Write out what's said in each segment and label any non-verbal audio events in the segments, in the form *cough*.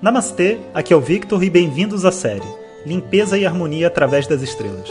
Namastê, aqui é o Victor e bem-vindos à série Limpeza e Harmonia através das Estrelas.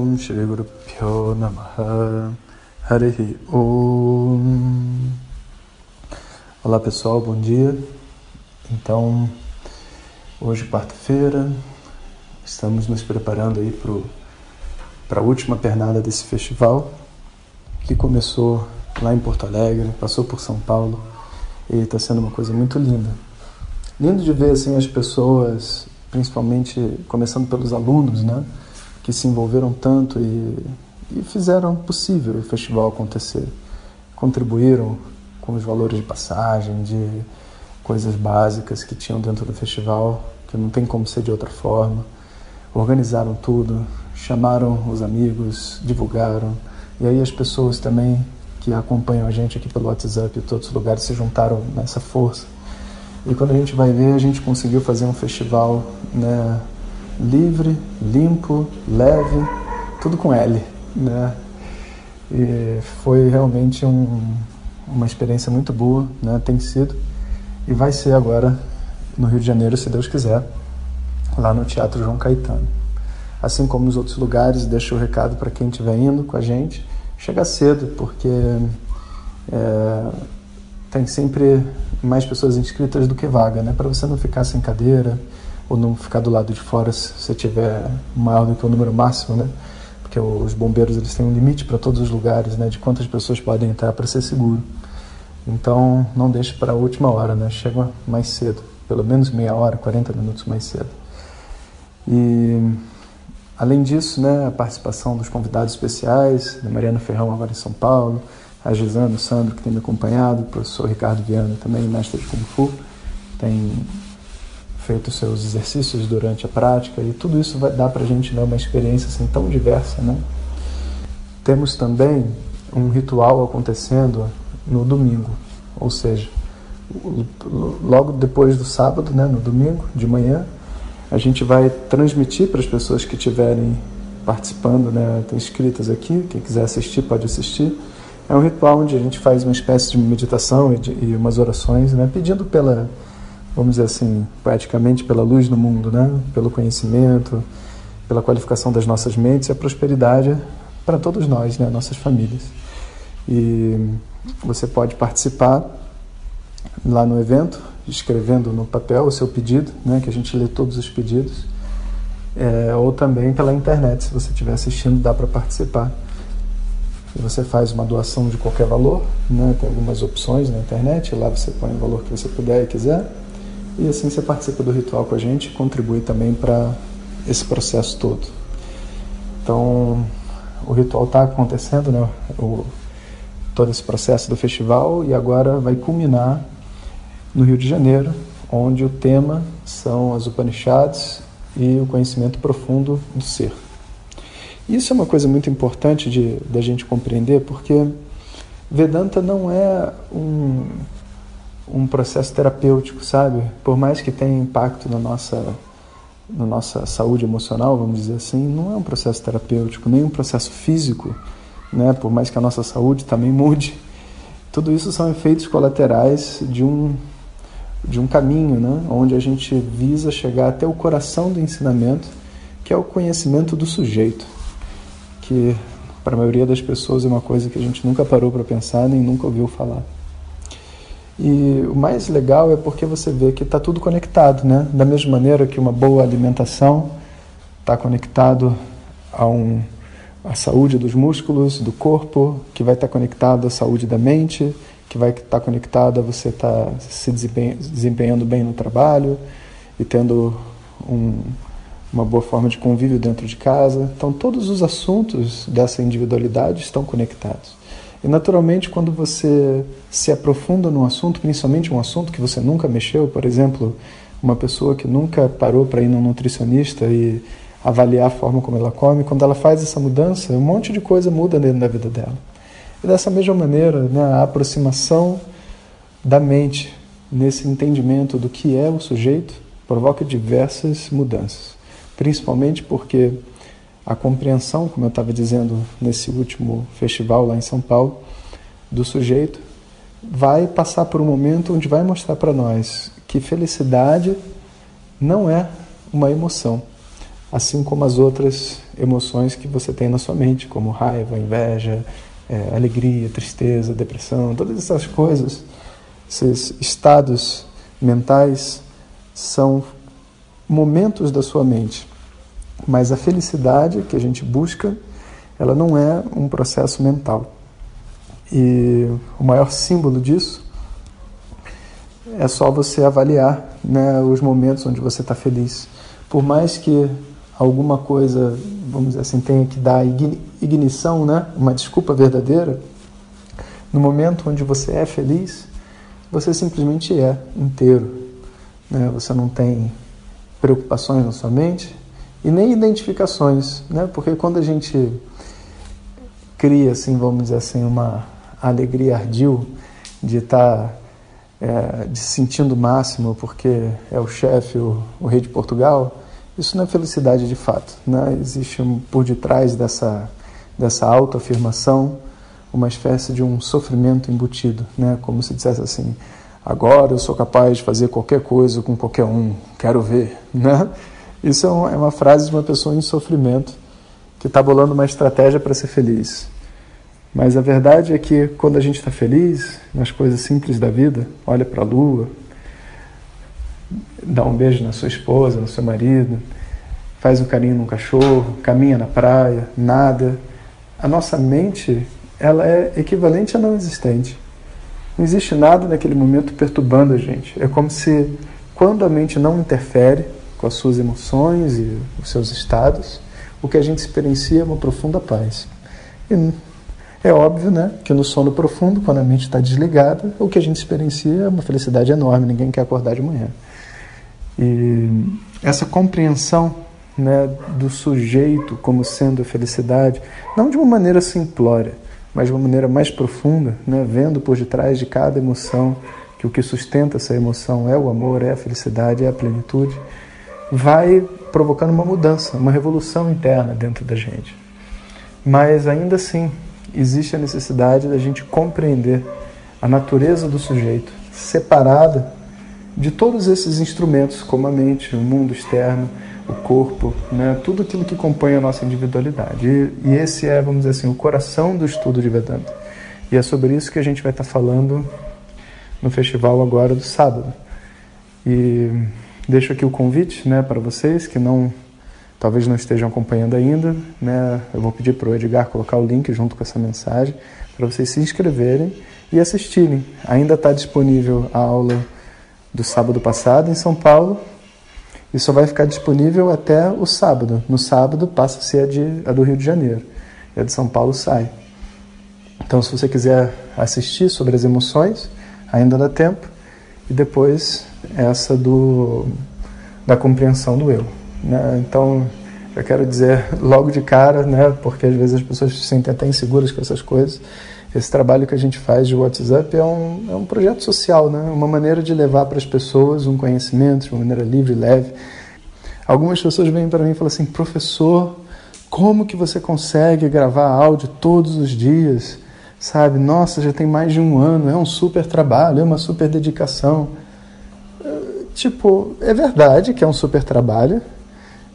Om Shri Guru Pyo Namaha Harihi Om Olá pessoal, bom dia. Então, hoje quarta-feira, estamos nos preparando aí para a última pernada desse festival que começou lá em Porto Alegre, passou por São Paulo e está sendo uma coisa muito linda. Lindo de ver assim as pessoas, principalmente começando pelos alunos, né, que se envolveram tanto e, e fizeram possível o festival acontecer. Contribuíram com os valores de passagem, de coisas básicas que tinham dentro do festival, que não tem como ser de outra forma. Organizaram tudo, chamaram os amigos, divulgaram. E aí as pessoas também que acompanham a gente aqui pelo WhatsApp e todos os lugares se juntaram nessa força. E quando a gente vai ver, a gente conseguiu fazer um festival né, livre, limpo, leve, tudo com L. Né? E foi realmente um, uma experiência muito boa, né? tem sido, e vai ser agora no Rio de Janeiro, se Deus quiser, lá no Teatro João Caetano. Assim como nos outros lugares, deixo o recado para quem estiver indo com a gente, chegar cedo, porque é, tem sempre mais pessoas inscritas do que vaga, né? Para você não ficar sem cadeira ou não ficar do lado de fora se você tiver maior do que o número máximo, né? Porque os bombeiros eles têm um limite para todos os lugares, né? De quantas pessoas podem entrar para ser seguro. Então não deixe para a última hora, né? Chega mais cedo, pelo menos meia hora, 40 minutos mais cedo. E além disso, né, a participação dos convidados especiais, da Mariana Ferrão agora em São Paulo, a Gisana, o Sandro, que tem me acompanhado, o professor Ricardo Viana, também mestre de Kung Fu, tem feito seus exercícios durante a prática e tudo isso vai dar para a gente né, uma experiência assim, tão diversa. Né? Temos também um ritual acontecendo no domingo, ou seja, logo depois do sábado, né, no domingo de manhã, a gente vai transmitir para as pessoas que estiverem participando, né, inscritas aqui, quem quiser assistir pode assistir é um ritual onde a gente faz uma espécie de meditação e, de, e umas orações, né, pedindo pela, vamos dizer assim, poeticamente, pela luz no mundo, né, pelo conhecimento, pela qualificação das nossas mentes e a prosperidade para todos nós, né, nossas famílias. E você pode participar lá no evento, escrevendo no papel o seu pedido, né, que a gente lê todos os pedidos, é, ou também pela internet, se você estiver assistindo, dá para participar. E você faz uma doação de qualquer valor, né? tem algumas opções na internet, lá você põe o valor que você puder e quiser, e assim você participa do ritual com a gente e contribui também para esse processo todo. Então, o ritual está acontecendo, né? o, todo esse processo do festival, e agora vai culminar no Rio de Janeiro, onde o tema são as Upanishads e o conhecimento profundo do ser. Isso é uma coisa muito importante de da gente compreender, porque Vedanta não é um, um processo terapêutico, sabe? Por mais que tenha impacto na nossa, na nossa saúde emocional, vamos dizer assim, não é um processo terapêutico, nem um processo físico, né? Por mais que a nossa saúde também mude. Tudo isso são efeitos colaterais de um, de um caminho, né? Onde a gente visa chegar até o coração do ensinamento, que é o conhecimento do sujeito que para a maioria das pessoas é uma coisa que a gente nunca parou para pensar nem nunca ouviu falar. E o mais legal é porque você vê que está tudo conectado, né? Da mesma maneira que uma boa alimentação está conectado a um a saúde dos músculos, do corpo, que vai estar tá conectado à saúde da mente, que vai estar tá conectado a você estar tá se desempenhando bem no trabalho e tendo um, uma boa forma de convívio dentro de casa. Então, todos os assuntos dessa individualidade estão conectados. E naturalmente, quando você se aprofunda num assunto, principalmente um assunto que você nunca mexeu, por exemplo, uma pessoa que nunca parou para ir no nutricionista e avaliar a forma como ela come, quando ela faz essa mudança, um monte de coisa muda dentro da vida dela. E dessa mesma maneira, né, a aproximação da mente nesse entendimento do que é o sujeito provoca diversas mudanças, principalmente porque a compreensão, como eu estava dizendo nesse último festival lá em São Paulo, do sujeito, vai passar por um momento onde vai mostrar para nós que felicidade não é uma emoção, assim como as outras emoções que você tem na sua mente, como raiva, inveja, é, alegria, tristeza, depressão, todas essas coisas, esses estados mentais são momentos da sua mente mas a felicidade que a gente busca, ela não é um processo mental. E o maior símbolo disso é só você avaliar né, os momentos onde você está feliz. Por mais que alguma coisa, vamos dizer assim, tenha que dar ignição, né, uma desculpa verdadeira, no momento onde você é feliz, você simplesmente é inteiro. Né? Você não tem preocupações na sua mente, e nem identificações, né? Porque quando a gente cria, assim, vamos dizer assim, uma alegria ardil de estar tá, é, de sentindo o máximo porque é o chefe, o, o, rei de Portugal, isso não é felicidade de fato, né? Existe por detrás dessa dessa autoafirmação uma espécie de um sofrimento embutido, né? Como se dissesse assim, agora eu sou capaz de fazer qualquer coisa com qualquer um, quero ver, *laughs* né? Isso é uma, é uma frase de uma pessoa em sofrimento que está bolando uma estratégia para ser feliz. Mas a verdade é que quando a gente está feliz nas coisas simples da vida, olha para a lua, dá um beijo na sua esposa, no seu marido, faz um carinho num cachorro, caminha na praia, nada, a nossa mente ela é equivalente a não existente. Não existe nada naquele momento perturbando a gente. É como se quando a mente não interfere, com as suas emoções e os seus estados, o que a gente experiencia é uma profunda paz. E é óbvio né, que no sono profundo, quando a mente está desligada, o que a gente experiencia é uma felicidade enorme, ninguém quer acordar de manhã. E essa compreensão né, do sujeito como sendo a felicidade, não de uma maneira simplória, mas de uma maneira mais profunda, né, vendo por detrás de cada emoção que o que sustenta essa emoção é o amor, é a felicidade, é a plenitude vai provocando uma mudança, uma revolução interna dentro da gente. Mas ainda assim, existe a necessidade da gente compreender a natureza do sujeito, separada de todos esses instrumentos, como a mente, o mundo externo, o corpo, né? tudo aquilo que compõe a nossa individualidade. E, e, esse é, vamos dizer assim, o coração do estudo de Vedanta. E é sobre isso que a gente vai estar falando no festival agora do sábado. E Deixo aqui o convite né, para vocês que não talvez não estejam acompanhando ainda. Né, eu vou pedir para o Edgar colocar o link junto com essa mensagem para vocês se inscreverem e assistirem. Ainda está disponível a aula do sábado passado em São Paulo e só vai ficar disponível até o sábado. No sábado passa a ser a, de, a do Rio de Janeiro e a de São Paulo sai. Então, se você quiser assistir sobre as emoções, ainda dá tempo. E depois essa do, da compreensão do eu. Né? Então, eu quero dizer logo de cara, né, porque às vezes as pessoas se sentem até inseguras com essas coisas, esse trabalho que a gente faz de WhatsApp é um, é um projeto social, né? uma maneira de levar para as pessoas um conhecimento de uma maneira livre e leve. Algumas pessoas vêm para mim e falam assim, professor, como que você consegue gravar áudio todos os dias? Sabe, nossa, já tem mais de um ano, é um super trabalho, é uma super dedicação. Tipo, é verdade que é um super trabalho,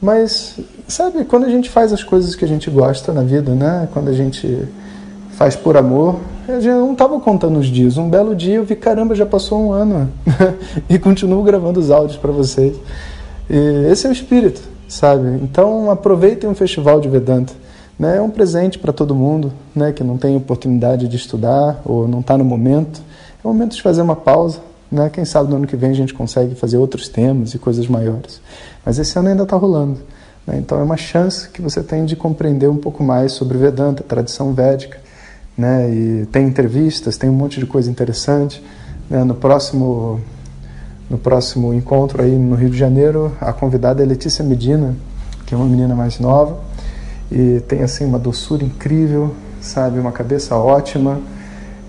mas, sabe, quando a gente faz as coisas que a gente gosta na vida, né? Quando a gente faz por amor, eu não estava contando os dias. Um belo dia eu vi, caramba, já passou um ano *laughs* e continuo gravando os áudios para vocês. E esse é o espírito, sabe? Então aproveitem um festival de Vedanta. Né? É um presente para todo mundo né? que não tem oportunidade de estudar ou não está no momento. É o momento de fazer uma pausa, né? Quem sabe no ano que vem a gente consegue fazer outros temas e coisas maiores. Mas esse ano ainda está rolando. Né? Então é uma chance que você tem de compreender um pouco mais sobre Vedanta, tradição védica, né? E tem entrevistas, tem um monte de coisa interessante. Né? No próximo no próximo encontro aí no Rio de Janeiro, a convidada é Letícia Medina, que é uma menina mais nova e tem assim uma doçura incrível, sabe, uma cabeça ótima.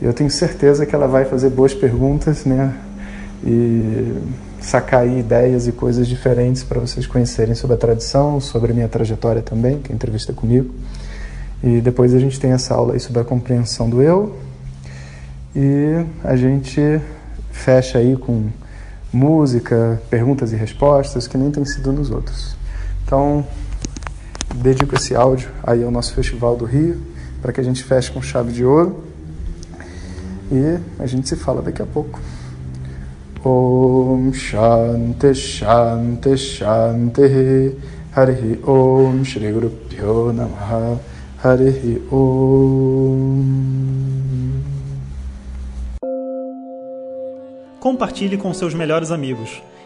Eu tenho certeza que ela vai fazer boas perguntas, né? E sacar ideias e coisas diferentes para vocês conhecerem sobre a tradição, sobre a minha trajetória também, que é entrevista comigo. E depois a gente tem essa aula aí sobre a compreensão do eu. E a gente fecha aí com música, perguntas e respostas, que nem tem sido nos outros. Então, dedico esse áudio aí ao nosso Festival do Rio, para que a gente feche com chave de ouro. E a gente se fala daqui a pouco. Om Shanti Shanti Shanti Hari Om Shri Guru Pyo Namaha Om compartilhe com seus melhores amigos.